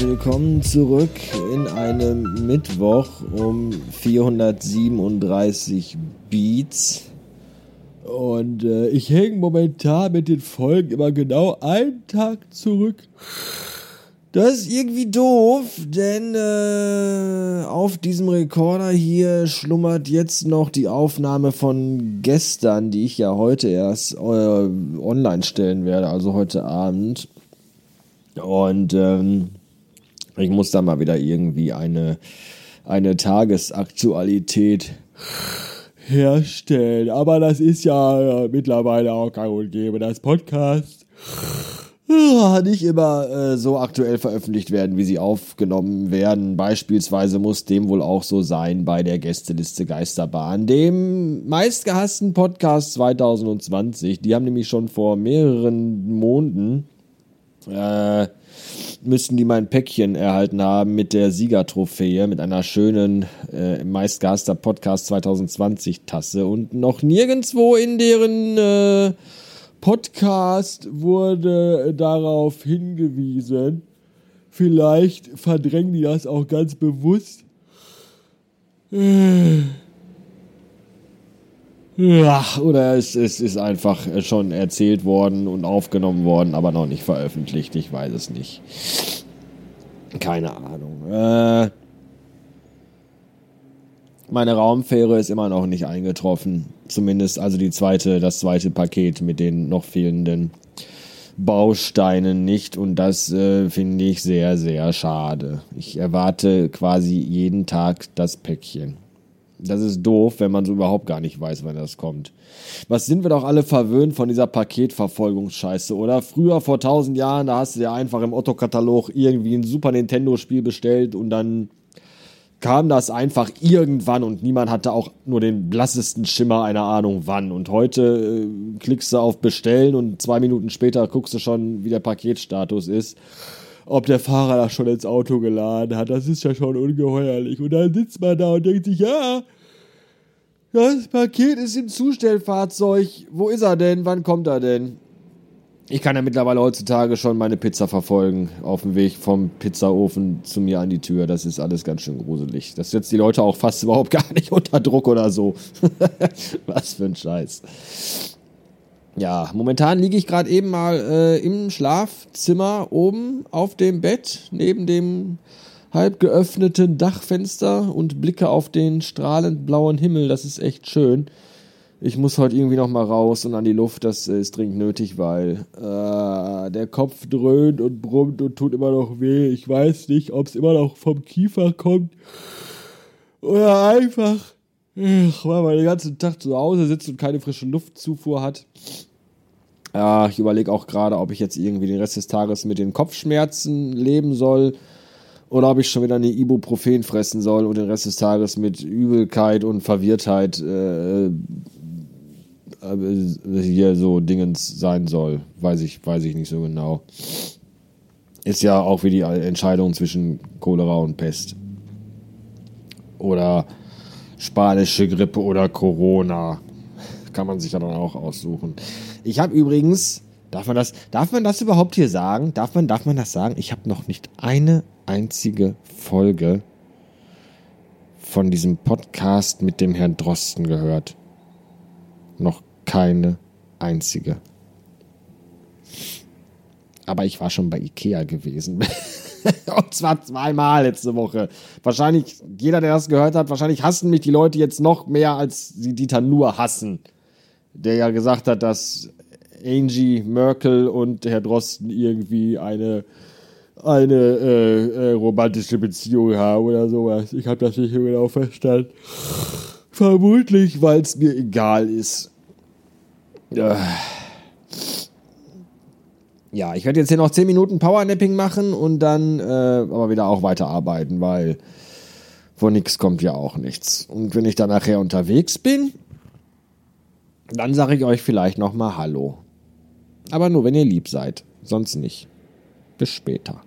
willkommen zurück in einem Mittwoch um 437 Beats. Und äh, ich hänge momentan mit den Folgen immer genau einen Tag zurück. Das ist irgendwie doof, denn äh, auf diesem Rekorder hier schlummert jetzt noch die Aufnahme von gestern, die ich ja heute erst äh, online stellen werde, also heute Abend. Und ähm, ich muss da mal wieder irgendwie eine, eine Tagesaktualität herstellen. Aber das ist ja äh, mittlerweile auch gang und gäbe. Das Podcast äh, nicht immer äh, so aktuell veröffentlicht werden, wie sie aufgenommen werden. Beispielsweise muss dem wohl auch so sein bei der Gästeliste Geisterbahn, dem meistgehassten Podcast 2020. Die haben nämlich schon vor mehreren Monaten äh, müssten die mein Päckchen erhalten haben mit der Siegertrophäe, mit einer schönen äh, meistgehasster Podcast 2020 Tasse und noch nirgendwo in deren äh, Podcast wurde darauf hingewiesen. Vielleicht verdrängen die das auch ganz bewusst. Ja, oder es, es ist einfach schon erzählt worden und aufgenommen worden, aber noch nicht veröffentlicht. Ich weiß es nicht. Keine Ahnung. Äh, meine Raumfähre ist immer noch nicht eingetroffen. Zumindest also die zweite, das zweite Paket mit den noch fehlenden Bausteinen nicht. Und das äh, finde ich sehr, sehr schade. Ich erwarte quasi jeden Tag das Päckchen. Das ist doof, wenn man so überhaupt gar nicht weiß, wann das kommt. Was sind wir doch alle verwöhnt von dieser Paketverfolgungsscheiße, oder? Früher, vor tausend Jahren, da hast du ja einfach im Otto-Katalog irgendwie ein Super Nintendo-Spiel bestellt und dann kam das einfach irgendwann und niemand hatte auch nur den blassesten Schimmer einer Ahnung wann. Und heute äh, klickst du auf Bestellen und zwei Minuten später guckst du schon, wie der Paketstatus ist. Ob der Fahrer das schon ins Auto geladen hat, das ist ja schon ungeheuerlich. Und dann sitzt man da und denkt sich, ja, das Paket ist im Zustellfahrzeug. Wo ist er denn? Wann kommt er denn? Ich kann ja mittlerweile heutzutage schon meine Pizza verfolgen auf dem Weg vom Pizzaofen zu mir an die Tür. Das ist alles ganz schön gruselig. Das setzt die Leute auch fast überhaupt gar nicht unter Druck oder so. Was für ein Scheiß. Ja, momentan liege ich gerade eben mal äh, im Schlafzimmer oben auf dem Bett neben dem halb geöffneten Dachfenster und blicke auf den strahlend blauen Himmel. Das ist echt schön ich muss heute irgendwie noch mal raus und an die Luft, das ist dringend nötig, weil äh, der Kopf dröhnt und brummt und tut immer noch weh. Ich weiß nicht, ob es immer noch vom Kiefer kommt oder einfach, weil man den ganzen Tag zu Hause sitzt und keine frische Luftzufuhr hat. Ja, ich überlege auch gerade, ob ich jetzt irgendwie den Rest des Tages mit den Kopfschmerzen leben soll oder ob ich schon wieder eine Ibuprofen fressen soll und den Rest des Tages mit Übelkeit und Verwirrtheit äh, äh, hier so Dingens sein soll. Weiß ich, weiß ich nicht so genau. Ist ja auch wie die Entscheidung zwischen Cholera und Pest. Oder spanische Grippe oder Corona. Kann man sich ja dann auch aussuchen. Ich habe übrigens, darf man das, darf man das überhaupt hier sagen? Darf man, darf man das sagen? Ich habe noch nicht eine einzige Folge von diesem Podcast mit dem Herrn Drosten gehört. Noch keine einzige. Aber ich war schon bei Ikea gewesen. Und zwar zweimal letzte Woche. Wahrscheinlich, jeder, der das gehört hat, wahrscheinlich hassen mich die Leute jetzt noch mehr, als sie Dieter nur hassen. Der ja gesagt hat, dass Angie Merkel und Herr Drosten irgendwie eine, eine äh, äh, romantische Beziehung haben oder sowas. Ich habe das nicht genau verstanden. Vermutlich, weil es mir egal ist. Ja, ich werde jetzt hier noch 10 Minuten Powernapping machen und dann äh, aber wieder auch weiterarbeiten, weil von nichts kommt ja auch nichts. Und wenn ich dann nachher unterwegs bin, dann sage ich euch vielleicht nochmal Hallo. Aber nur, wenn ihr lieb seid. Sonst nicht. Bis später.